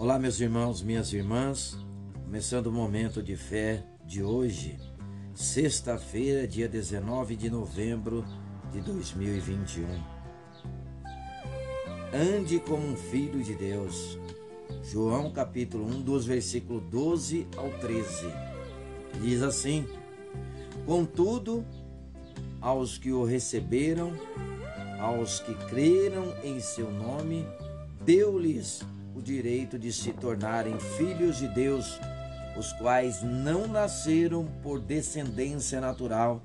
Olá, meus irmãos, minhas irmãs, começando o momento de fé de hoje, sexta-feira, dia 19 de novembro de 2021. Ande como um filho de Deus. João capítulo 1, dos versículos 12 ao 13. Diz assim: Contudo, aos que o receberam, aos que creram em seu nome, deu-lhes o direito de se tornarem filhos de Deus, os quais não nasceram por descendência natural,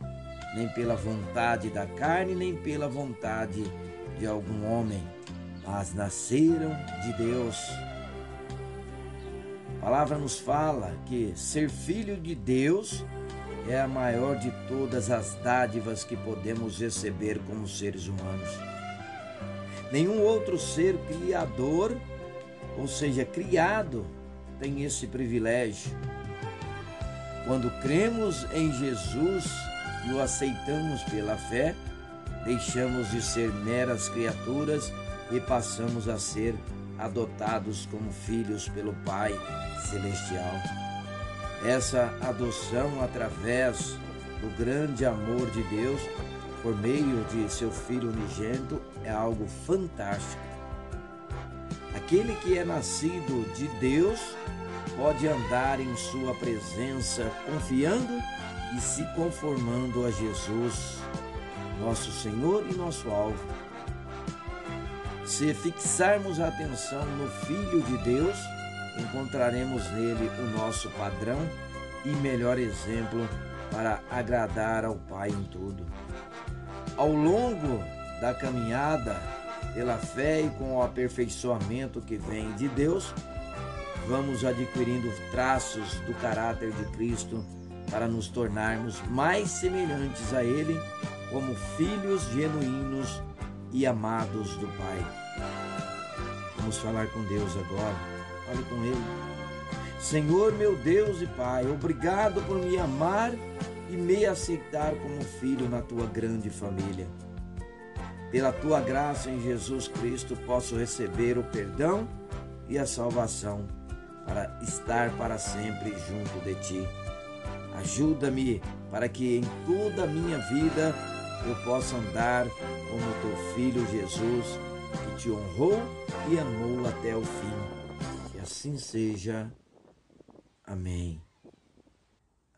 nem pela vontade da carne, nem pela vontade de algum homem, mas nasceram de Deus. A palavra nos fala que ser filho de Deus é a maior de todas as dádivas que podemos receber como seres humanos. Nenhum outro ser criador, ou seja, criado, tem esse privilégio. Quando cremos em Jesus e o aceitamos pela fé, deixamos de ser meras criaturas e passamos a ser adotados como filhos pelo Pai Celestial. Essa adoção através do grande amor de Deus por meio de seu Filho unigênito é algo fantástico. Aquele que é nascido de Deus pode andar em Sua presença confiando e se conformando a Jesus, nosso Senhor e nosso alvo. Se fixarmos a atenção no Filho de Deus, encontraremos nele o nosso padrão e melhor exemplo para agradar ao Pai em tudo. Ao longo da caminhada pela fé e com o aperfeiçoamento que vem de Deus, vamos adquirindo traços do caráter de Cristo para nos tornarmos mais semelhantes a Ele como filhos genuínos e amados do Pai. Vamos falar com Deus agora. Fale com Ele. Senhor, meu Deus e Pai, obrigado por me amar e me aceitar como filho na tua grande família. Pela tua graça em Jesus Cristo, posso receber o perdão e a salvação para estar para sempre junto de ti. Ajuda-me para que em toda a minha vida eu possa andar como teu filho Jesus, que te honrou e amou até o fim assim seja. Amém.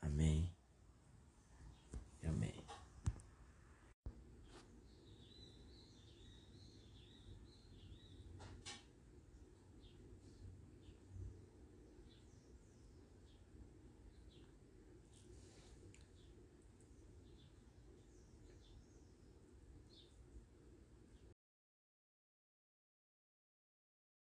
Amém.